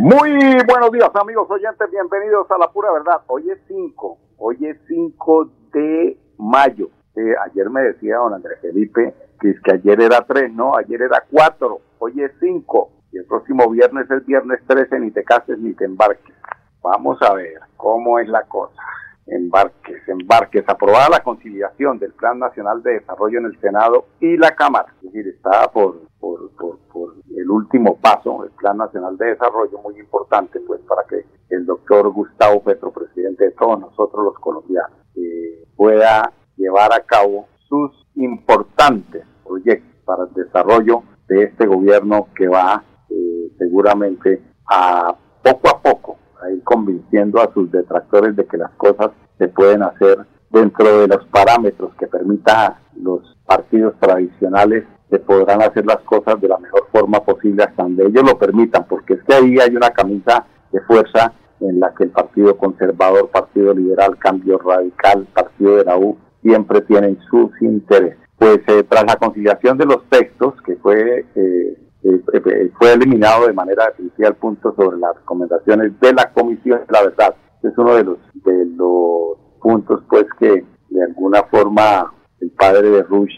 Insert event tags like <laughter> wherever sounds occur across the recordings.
Muy buenos días amigos oyentes, bienvenidos a la pura verdad. Hoy es 5, hoy es 5 de mayo. Eh, ayer me decía don Andrés Felipe que, es que ayer era 3, no, ayer era 4, hoy es 5 y el próximo viernes es viernes 13, ni te cases ni te embarques. Vamos a ver cómo es la cosa. Embarques, embarques. Aprobada la conciliación del Plan Nacional de Desarrollo en el Senado y la Cámara. Es decir, está por, por, por, por el último paso, el Plan Nacional de Desarrollo, muy importante, pues, para que el doctor Gustavo Petro, presidente de todos nosotros los colombianos, eh, pueda llevar a cabo sus importantes proyectos para el desarrollo de este gobierno que va eh, seguramente a poco a poco a ir convenciendo a sus detractores de que las cosas se pueden hacer dentro de los parámetros que permita los partidos tradicionales se podrán hacer las cosas de la mejor forma posible hasta donde ellos lo permitan, porque es que ahí hay una camisa de fuerza en la que el Partido Conservador, Partido Liberal, Cambio Radical, Partido de la U, siempre tienen sus intereses. Pues eh, tras la conciliación de los textos, que fue, eh, eh, fue eliminado de manera definitiva el punto sobre las recomendaciones de la Comisión de la Verdad. Es uno de los, de los puntos pues que de alguna forma el padre de Rush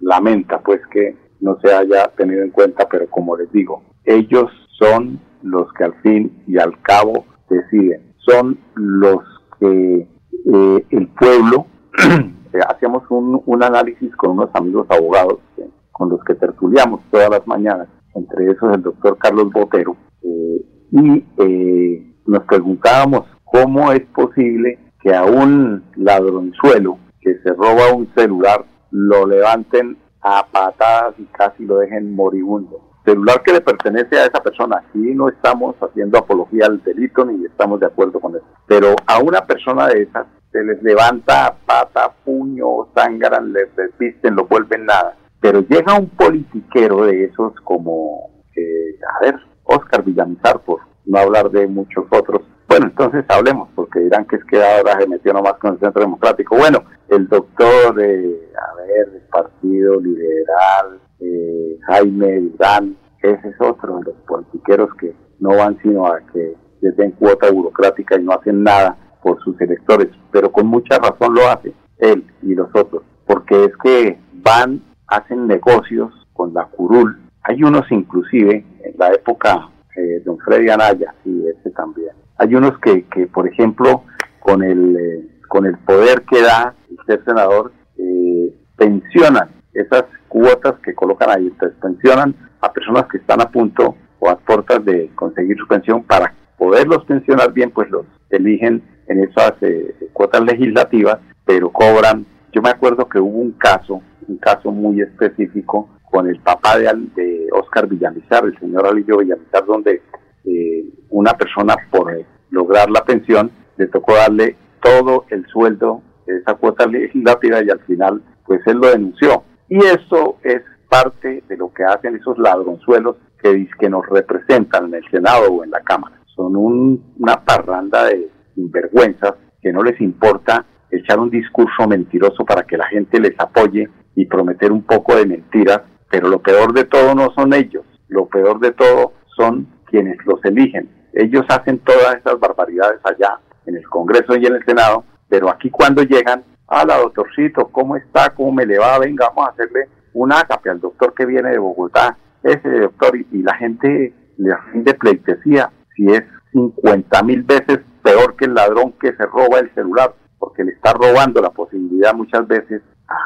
lamenta pues que no se haya tenido en cuenta, pero como les digo, ellos son los que al fin y al cabo deciden, son los que el pueblo <clears throat> Eh, hacíamos un, análisis con unos amigos abogados con los que tertuliamos todas las mañanas, entre esos el doctor Carlos Botero, eh, y eh, nos preguntábamos cómo es posible que a un ladronzuelo que se roba un celular lo levanten a patadas y casi lo dejen moribundo. Celular que le pertenece a esa persona. Aquí no estamos haciendo apología al delito ni estamos de acuerdo con eso. Pero a una persona de esas se les levanta pata, puño, sangran, les desvisten, lo vuelven nada. Pero llega un politiquero de esos como, eh, a ver, Oscar Villamizar, por no hablar de muchos otros. Bueno, entonces hablemos, porque dirán que es que ahora se metió nomás con el Centro Democrático. Bueno, el doctor, eh, a ver, del Partido Liberal, eh, Jaime Durán, ese es otro de los politiqueros que no van sino a que les den cuota burocrática y no hacen nada por sus electores, pero con mucha razón lo hace él y los otros, porque es que van, hacen negocios con la curul. Hay unos inclusive, en la época de don Freddy Anaya, y ese también. Hay unos que, que por ejemplo, con el, eh, con el poder que da el ser senador, eh, pensionan esas cuotas que colocan ahí, entonces pensionan a personas que están a punto o a puertas de conseguir su pensión para poderlos pensionar bien, pues los eligen en esas eh, cuotas legislativas, pero cobran. Yo me acuerdo que hubo un caso, un caso muy específico con el papá de, de Oscar Villamizar, el señor Alillo Villamizar, donde eh, una persona por lograr la pensión le tocó darle todo el sueldo de esa cuota legislativa y al final pues él lo denunció. Y eso es parte de lo que hacen esos ladronzuelos que, que nos representan en el Senado o en la Cámara. Son una parranda de sinvergüenzas que no les importa echar un discurso mentiroso para que la gente les apoye y prometer un poco de mentiras, pero lo peor de todo no son ellos, lo peor de todo son quienes los eligen. Ellos hacen todas esas barbaridades allá en el Congreso y en el Senado, pero aquí cuando llegan, la doctorcito, ¿cómo está? ¿Cómo me le va? Venga, vamos a hacerle un ágape al doctor que viene de Bogotá, ese doctor, y, la gente le rinde pleitesía si es 50 mil veces peor que el ladrón que se roba el celular, porque le está robando la posibilidad muchas veces a,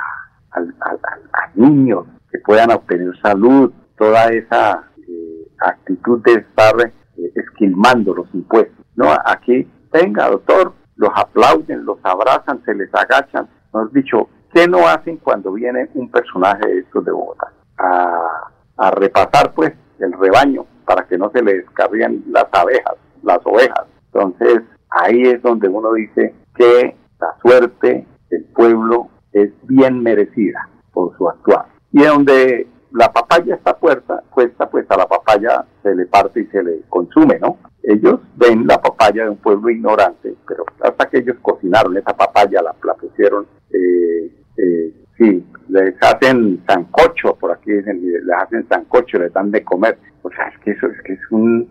niños que puedan obtener salud, toda esa eh, actitud de estar eh, esquilmando los impuestos. No, aquí, venga doctor, los aplauden, los abrazan, se les agachan. Nos dicho, ¿qué no hacen cuando viene un personaje de estos de Bogotá? A, repasar pues el rebaño para que no se le descarguen las abejas las ovejas. Entonces, ahí es donde uno dice que la suerte del pueblo es bien merecida por su actuar. Y donde la papaya está puesta, puesta, pues a la papaya se le parte y se le consume, ¿no? Ellos ven la papaya de un pueblo ignorante, pero hasta que ellos cocinaron esa papaya, la, la pusieron, eh, eh, sí, les hacen sancocho, por aquí dicen, les hacen sancocho, les dan de comer. O sea, es que eso es que es un,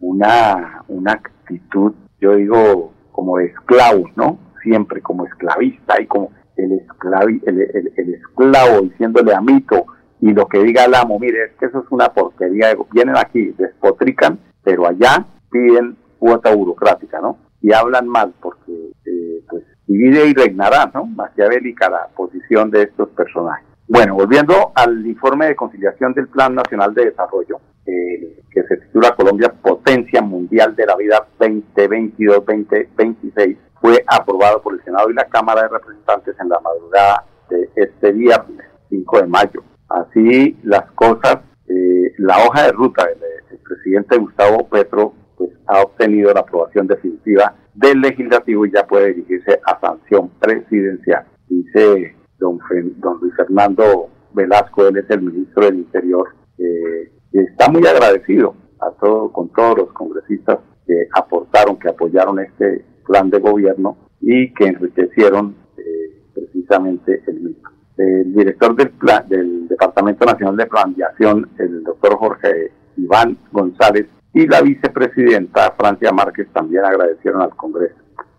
una, una actitud, yo digo, como de esclavos, ¿no? Siempre como esclavista y como el, esclavi, el, el, esclavo diciéndole a Mito y lo que diga el amo, mire, es que eso es una porquería, vienen aquí, despotrican, pero allá piden cuota burocrática, ¿no? Y hablan mal porque, eh, pues, divide y reinará, ¿no? Maquiavélica la posición de estos personajes. Bueno, volviendo al informe de conciliación del Plan Nacional de Desarrollo, eh, que se titula Colombia Potencia Mundial de la Vida 2022-2026, fue aprobado por el Senado y la Cámara de Representantes en la madrugada de este viernes 5 de mayo. Así las cosas, eh, la hoja de ruta del, presidente Gustavo Petro pues, ha obtenido la aprobación definitiva del legislativo y ya puede dirigirse a sanción presidencial. Dice don, don Luis Fernando Velasco, él es el ministro del Interior, eh, está muy agradecido a todo, con todos los congresistas que aportaron, que apoyaron este plan de gobierno y que enriquecieron eh, precisamente el mismo. El director del, plan, del Departamento Nacional de Planeación, el doctor Jorge Iván González, y la vicepresidenta Francia Márquez también agradecieron al Congreso.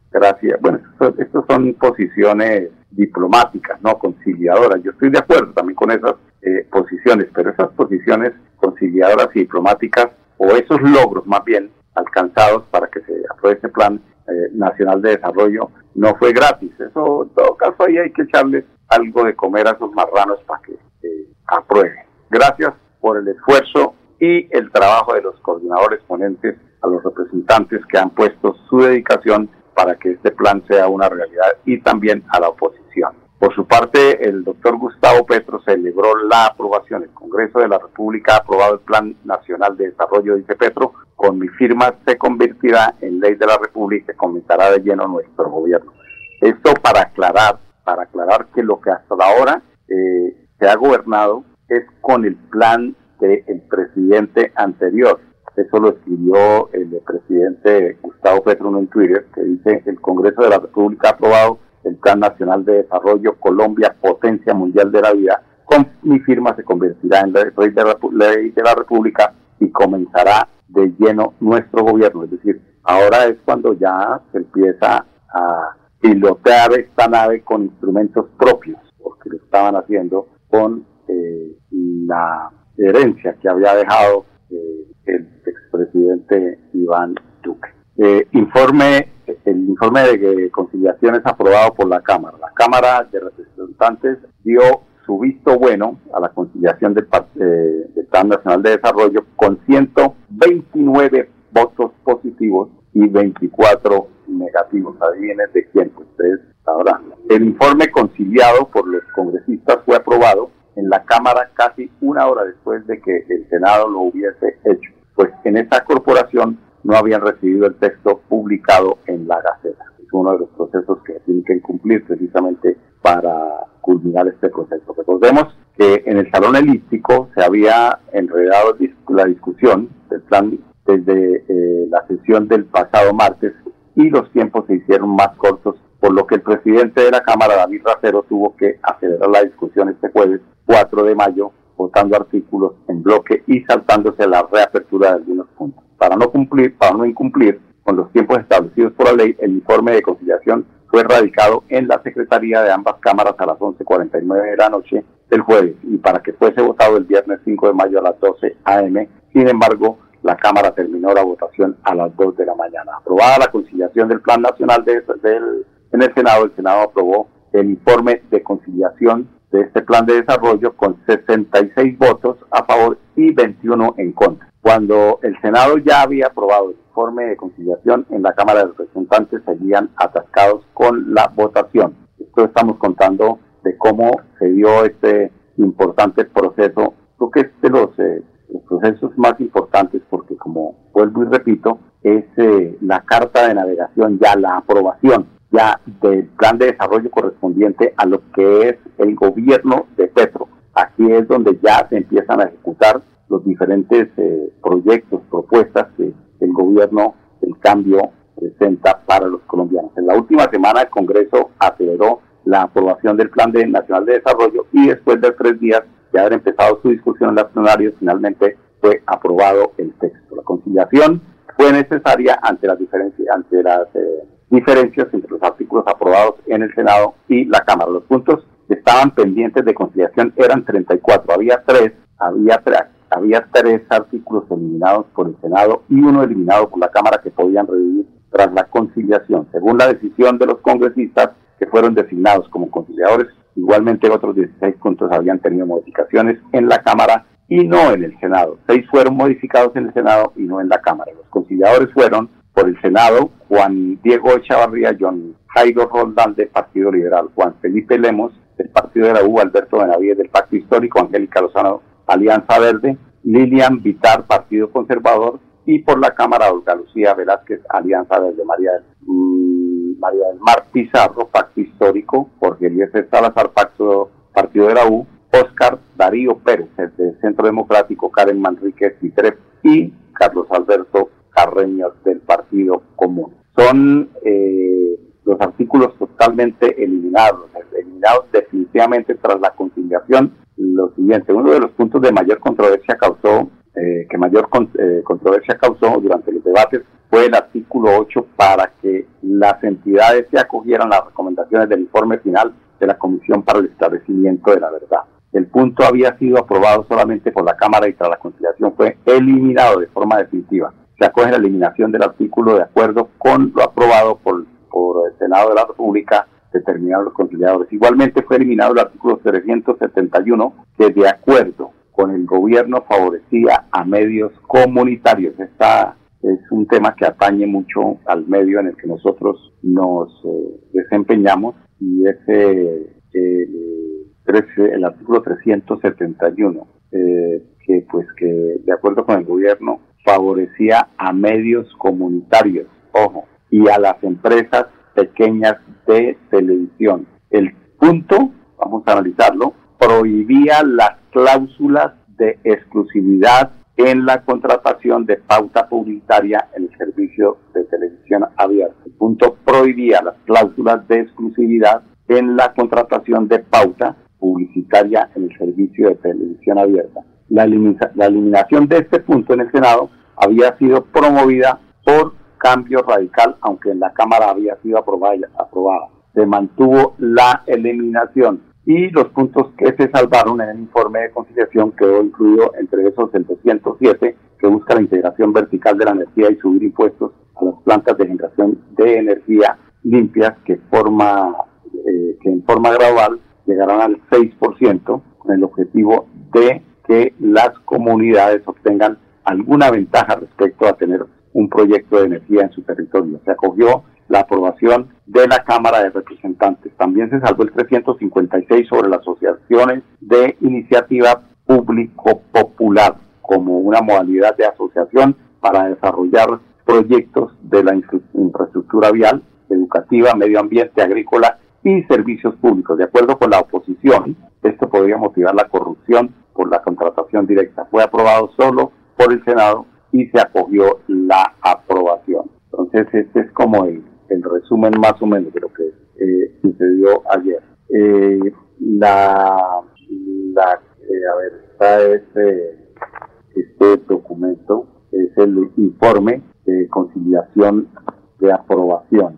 Gracias. Bueno, estas son posiciones diplomáticas, no conciliadoras. Yo estoy de acuerdo también con esas eh, posiciones, pero esas posiciones conciliadoras y diplomáticas, o esos logros más bien alcanzados para que se apruebe este plan nacional de desarrollo, no fue gratis. Eso, en todo caso, ahí hay que echarles algo de comer a esos marranos para que eh, aprueben. Gracias por el esfuerzo y el trabajo de los coordinadores ponentes, a los representantes que han puesto su dedicación para que este plan sea una realidad y también a la oposición. Por su parte, el doctor Gustavo Petro celebró la aprobación. El Congreso de la República ha aprobado el Plan Nacional de Desarrollo, dice Petro. Con mi firma se convertirá en ley de la República y comenzará de lleno nuestro gobierno. Esto para aclarar, para aclarar que lo que hasta ahora eh, se ha gobernado es con el plan el presidente anterior. Eso lo escribió el presidente Gustavo Petro en Twitter, que dice, el Congreso de la República ha aprobado el Plan Nacional de Desarrollo Colombia, potencia mundial de la vida. Con mi firma se convertirá en ley de, la, ley de la República y comenzará de lleno nuestro gobierno. Es decir, ahora es cuando ya se empieza a pilotear esta nave con instrumentos propios, porque lo estaban haciendo con eh, la herencia que había dejado eh, el expresidente Iván Duque. Eh, informe, el informe de conciliación es aprobado por la Cámara. La Cámara de Representantes dio su visto bueno a la conciliación del, eh, del Plan Nacional de Desarrollo con 129 votos positivos y 24 negativos. Adivinen de quién, pues ustedes sabrán. El informe conciliado por los congresistas fue aprobado en la Cámara casi una hora después de que el Senado lo hubiese hecho, pues en esa corporación no habían recibido el texto publicado en la Gaceta. Es uno de los procesos que tienen que cumplir precisamente para culminar este proceso. Recordemos que en el salón elíptico se había enredado la discusión del plan desde eh, la sesión del pasado martes y los tiempos se hicieron más cortos, por lo que el presidente de la Cámara, David Racero, tuvo que acelerar la discusión este jueves 4 de mayo, votando artículos en bloque y saltándose la reapertura de algunos puntos. Para no cumplir, para no incumplir con los tiempos establecidos por la ley, el informe de conciliación fue radicado en la Secretaría de ambas cámaras a las 11.49 de la noche del jueves y para que fuese votado el viernes 5 de mayo a las 12 a.m. Sin embargo, la Cámara terminó la votación a las 2 de la mañana. Aprobada la conciliación del Plan Nacional de, del, en el Senado, el Senado aprobó el informe de conciliación de este plan de desarrollo con 66 votos a favor y 21 en contra. Cuando el Senado ya había aprobado el informe de conciliación, en la Cámara de Representantes seguían atascados con la votación. Esto estamos contando de cómo se dio este importante proceso, creo que es de los, eh, los procesos más importantes porque, como vuelvo y repito, es eh, la carta de navegación, ya la aprobación ya del plan de desarrollo correspondiente a lo que es el gobierno de Petro. Aquí es donde ya se empiezan a ejecutar los diferentes eh, proyectos, propuestas que el gobierno del cambio presenta para los colombianos. En la última semana el Congreso aceleró la aprobación del Plan de Nacional de Desarrollo y después de tres días de haber empezado su discusión en los plenarios, finalmente fue aprobado el texto. La conciliación fue necesaria ante las diferencias, ante las eh, diferencias entre los artículos aprobados en el Senado y la Cámara. Los puntos que estaban pendientes de conciliación eran 34, había tres, había tres, había tres artículos eliminados por el Senado y uno eliminado por la Cámara que podían revivir tras la conciliación. Según la decisión de los congresistas que fueron designados como conciliadores, igualmente otros 16 puntos habían tenido modificaciones en la Cámara y no en el Senado. Seis fueron modificados en el Senado y no en la Cámara. Los conciliadores fueron por el Senado Juan Diego Echavarría, John Jairo Roldán del Partido Liberal, Juan Felipe Lemos del Partido de la U, Alberto Benavides del Pacto Histórico, Angélica Lozano, Alianza Verde, Lilian Vitar, Partido Conservador, y por la Cámara Olga Lucía Velázquez, Alianza Verde, María, mm, María del Mar Pizarro, Pacto Histórico, Jorge Eliezer Salazar, Pacto, Partido de la U, Oscar Darío Pérez, del Centro Democrático, Karen Manríquez Citrep y Carlos Alberto Carreño del Partido Común. Son eh, los artículos totalmente eliminados, eliminados definitivamente tras la conciliación. Lo siguiente, uno de los puntos de mayor controversia causó, eh, que mayor eh, controversia causó durante los debates fue el artículo 8 para que las entidades se acogieran las recomendaciones del informe final de la Comisión para el Establecimiento de la Verdad. El punto había sido aprobado solamente por la Cámara y tras la conciliación fue eliminado de forma definitiva. Se acoge la eliminación del artículo de acuerdo con lo aprobado por, por el Senado de la República determinados los conciliadores. Igualmente fue eliminado el artículo 371 que de acuerdo con el gobierno favorecía a medios comunitarios. Esta es un tema que atañe mucho al medio en el que nosotros nos eh, desempeñamos y ese el artículo 371, eh, que pues que de acuerdo con el gobierno favorecía a medios comunitarios, ojo, y a las empresas pequeñas de televisión. El punto, vamos a analizarlo, prohibía las cláusulas de exclusividad en la contratación de pauta publicitaria en el servicio de televisión abierta. El punto prohibía las cláusulas de exclusividad en la contratación de pauta publicitaria en el servicio de televisión abierta. La, eliminación de este punto en el Senado había sido promovida por cambio radical, aunque en la Cámara había sido aprobada. aprobada. Se mantuvo la eliminación y los puntos que se salvaron en el informe de conciliación quedó incluido entre esos el 207 que busca la integración vertical de la energía y subir impuestos a las plantas de generación de energía limpias que forma eh, que en forma gradual llegarán al 6% con el objetivo de que las comunidades obtengan alguna ventaja respecto a tener un proyecto de energía en su territorio. Se acogió la aprobación de la Cámara de Representantes. También se salvó el 356 sobre las asociaciones de iniciativa público-popular como una modalidad de asociación para desarrollar proyectos de la infraestructura vial, educativa, medio ambiente, agrícola y servicios públicos. De acuerdo con la oposición, esto podría motivar la corrupción por la contratación directa. Fue aprobado solo por el Senado y se acogió la aprobación. Entonces, este es como el, resumen más o menos de lo que eh, sucedió ayer. Eh, la, la eh, a ver, está este, este documento, es el informe de conciliación de aprobación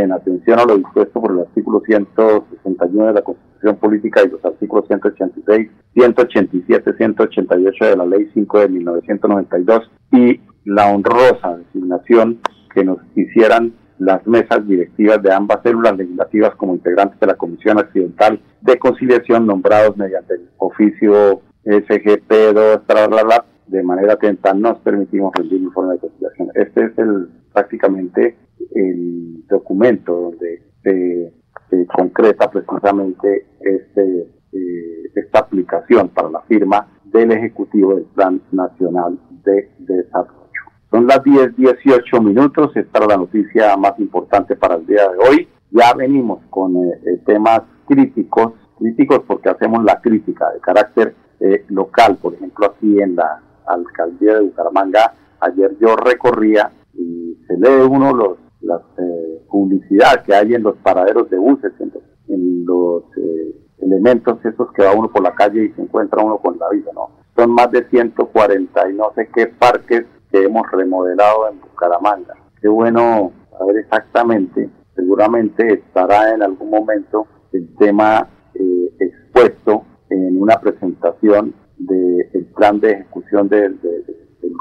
en atención a lo dispuesto por el artículo 161 de la Constitución Política y los artículos 186, 187, 188 de la Ley 5 de 1992 y la honrosa designación que nos hicieran las mesas directivas de ambas células legislativas como integrantes de la Comisión Accidental de Conciliación nombrados mediante el oficio SGP2, de manera atenta nos permitimos rendir informe de conciliación. Este es el prácticamente el documento donde se, concreta precisamente este, eh, esta aplicación para la firma del Ejecutivo del Plan Nacional de Desarrollo. Son las 10, 18 minutos. Esta es la noticia más importante para el día de hoy. Ya venimos con eh, eh, temas críticos, críticos porque hacemos la crítica de carácter eh, local. Por ejemplo, aquí en la alcaldía de Bucaramanga, ayer yo recorría y se lee uno los las publicidad que hay en los paraderos de buses, en los, elementos esos que va uno por la calle y se encuentra uno con la vida, ¿no? Son más de 140 y no sé qué parques que hemos remodelado en Bucaramanga. Qué bueno saber exactamente, seguramente estará en algún momento el tema eh, expuesto en una presentación del plan de ejecución del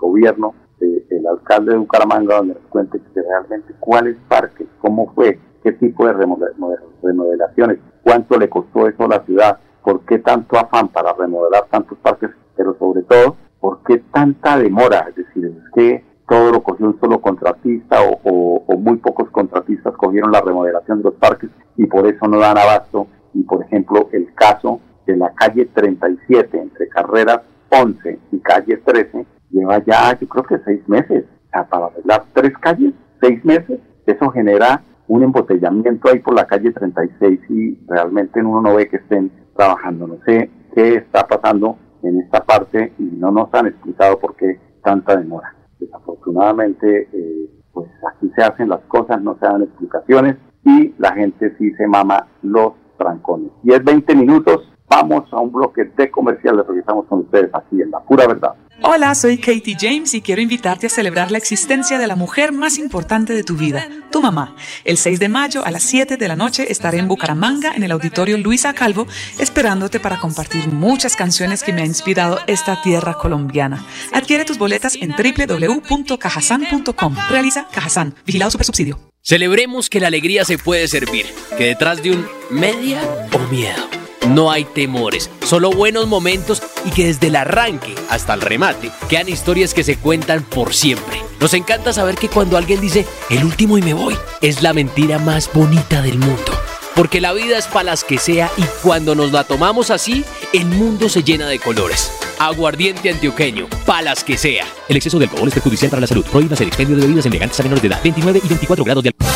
gobierno del alcalde de Bucaramanga, donde nos cuente realmente cuáles parques, cómo fue, qué tipo de remodelaciones, cuánto le costó eso a la ciudad, por qué tanto afán para remodelar tantos parques, pero sobre todo ¿por qué tanta demora? Es decir, es que todo lo cogió un solo contratista o, muy pocos contratistas cogieron la remodelación de los parques y por eso no dan abasto. Y por ejemplo, el caso de la calle 37 entre carreras 11 y calle 13 lleva ya yo creo que seis meses. para arreglar tres calles, seis meses, eso genera un embotellamiento ahí por la calle 36 y realmente uno no ve que estén trabajando. No sé qué está pasando en esta parte y no nos han explicado por qué tanta demora. Desafortunadamente, eh, pues aquí se hacen las cosas, no se dan explicaciones y la gente sí se mama los trancones. Y es 20 minutos, vamos a un bloque de comerciales, regresamos con ustedes aquí en La Pura Verdad. Hola, soy Katie James y quiero invitarte a celebrar la existencia de la mujer más importante de tu vida, tu mamá. El 6 de mayo a las 7 de la noche estaré en Bucaramanga, en el auditorio Luisa Calvo, esperándote para compartir muchas canciones que me ha inspirado esta tierra colombiana. Adquiere tus boletas en www.cajasan.com. Realiza Cajazán, vigilado super subsidio. Celebremos que la alegría se puede servir, que detrás de un media o miedo no hay temores, solo buenos momentos y que desde el arranque hasta el remate quedan historias que se cuentan por siempre. Nos encanta saber que cuando alguien dice el último y me voy, es la mentira más bonita del mundo. Porque la vida es para las que sea y cuando nos la tomamos así, el mundo se llena de colores. Aguardiente antioqueño, palas que sea. El exceso de alcohol es perjudicial para la salud. Prohíbas el expendio de bebidas elegantes a menores de edad. 29 y 24 grados de alcohol.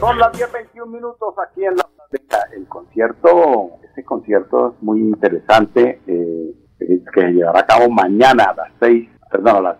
Son las 10, 21 minutos aquí en la concierto, este concierto es muy interesante, eh, que llevará a cabo mañana a las 6, perdón, a las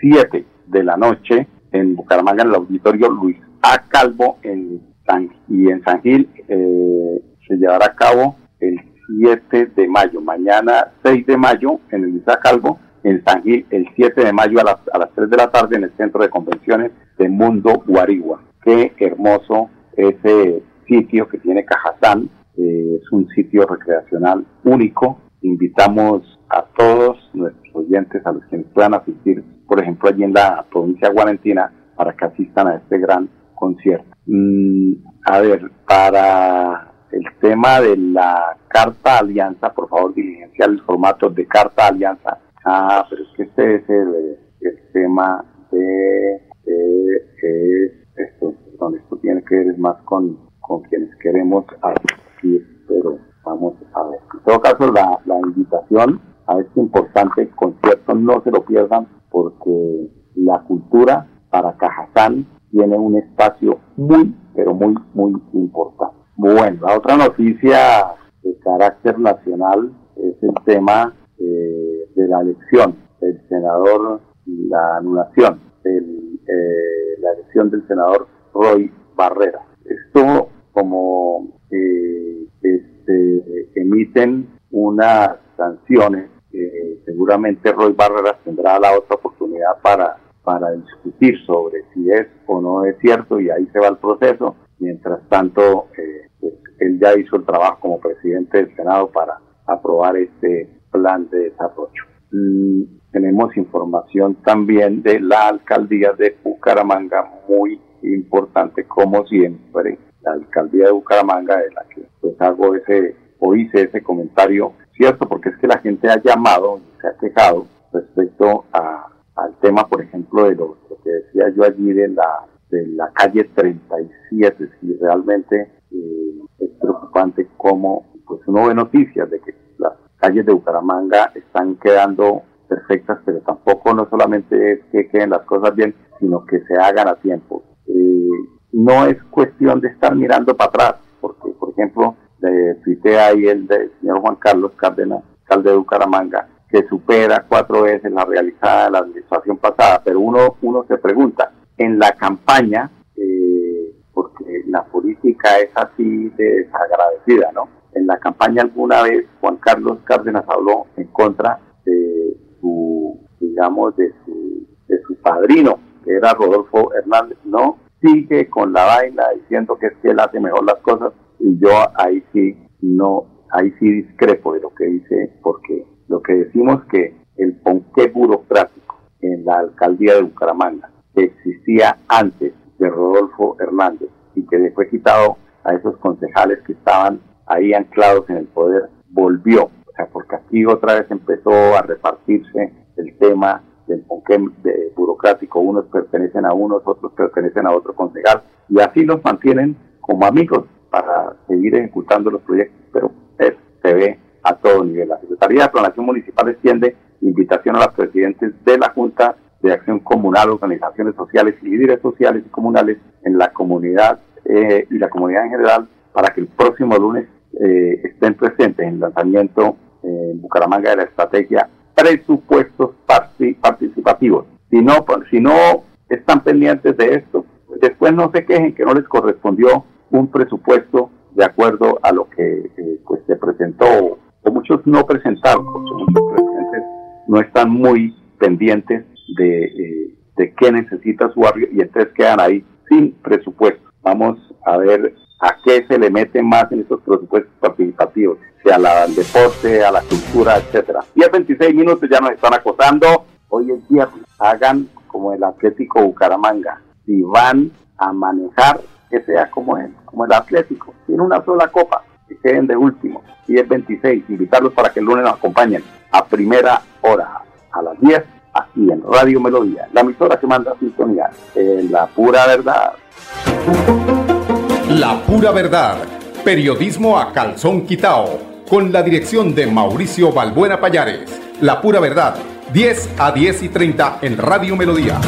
7 eh, de la noche en Bucaramanga, en el auditorio Luis A. Calvo en San, y en San Gil eh, se llevará a cabo el 7 de mayo, mañana 6 de mayo en el Luis A. Calvo, en San Gil el 7 de mayo a las, a las 3 de la tarde en el Centro de Convenciones de Mundo Guarigua. Qué hermoso ese sitio que tiene Cajazán. Eh, es un sitio recreacional único. Invitamos a todos nuestros oyentes, a los que puedan asistir, por ejemplo, allí en la provincia de Guarentina, para que asistan a este gran concierto. Mm, a ver, para el tema de la carta alianza, por favor, diligencia el formato de carta alianza. Ah, pero es que este es el, tema de, esto, donde esto tiene que ver más con con quienes queremos pero vamos a ver. En todo caso, la, la invitación a este importante concierto no se lo pierdan porque la cultura para Cajazán tiene un espacio muy, pero muy, muy importante. Bueno, la otra noticia de carácter nacional es el tema eh, de la elección del senador, la anulación de eh, la elección del senador Roy Barrera. Esto como eh, emiten unas sanciones, seguramente Roy Barreras tendrá la otra oportunidad para, para discutir sobre si es o no es cierto y ahí se va el proceso. Mientras tanto, eh, pues, él ya hizo el trabajo como presidente del Senado para aprobar este plan de desarrollo. Mm, tenemos información también de la alcaldía de Bucaramanga, muy importante como siempre, la alcaldía de Bucaramanga, de la que pues hago ese, o hice ese comentario, cierto, porque es que la gente ha llamado y se ha quejado respecto a, al tema, por ejemplo, de lo, que decía yo allí de la, de la calle 37, si realmente eh, es preocupante cómo pues uno ve noticias de que las calles de Bucaramanga están quedando perfectas, pero tampoco no solamente es que queden las cosas bien, sino que se hagan a tiempo. Eh, no es cuestión de estar mirando para atrás, ejemplo, de ahí el del señor Juan Carlos Cárdenas, alcalde de Bucaramanga, que supera cuatro veces la realizada de la administración pasada, pero uno, uno se pregunta, en la campaña, eh, porque la política es así de desagradecida, ¿no? En la campaña alguna vez Juan Carlos Cárdenas habló en contra de su, digamos, de su, de su padrino, que era Rodolfo Hernández, no sigue con la vaina diciendo que es que él hace mejor las cosas y yo ahí sí no, ahí sí discrepo de lo que dice, porque lo que decimos que el ponqué burocrático en la alcaldía de Bucaramanga, que existía antes de Rodolfo Hernández y que le fue quitado a esos concejales que estaban ahí anclados en el poder, volvió. O sea, porque aquí otra vez empezó a repartirse el tema del ponqué burocrático. Unos pertenecen a unos, otros pertenecen a otro concejal y así los mantienen como amigos para seguir ejecutando los proyectos, pero se ve a todo nivel. La Secretaría de Planación Municipal extiende invitación a los presidentes de la Junta de Acción Comunal, organizaciones sociales y líderes sociales y comunales en la comunidad eh, y la comunidad en general para que el próximo lunes eh, estén presentes en el lanzamiento en Bucaramanga de la estrategia presupuestos participativos. Si no, si no están pendientes de esto, después no se quejen que no les correspondió un presupuesto de acuerdo a lo que eh, pues se presentó o muchos no presentaron porque muchos presidentes no están muy pendientes de, eh, de qué necesita su barrio y entonces quedan ahí sin presupuesto. Vamos a ver a qué se le mete más en estos presupuestos participativos, sea al deporte, a la cultura, etcétera. Y a 26 minutos ya nos están acosando. Hoy es viernes. Hagan como el Atlético Bucaramanga. Si van a manejar que sea como el, como el Atlético. Tiene una sola copa, que queden de último. Y es 26. Invitarlos para que el lunes nos acompañen a primera hora, a las 10, aquí en Radio Melodía, la emisora que manda sintonía, en la pura verdad. La pura verdad. Periodismo a calzón quitao. Con la dirección de Mauricio Balbuena Payares. La pura verdad. 10 a 10 y 30 en Radio Melodía.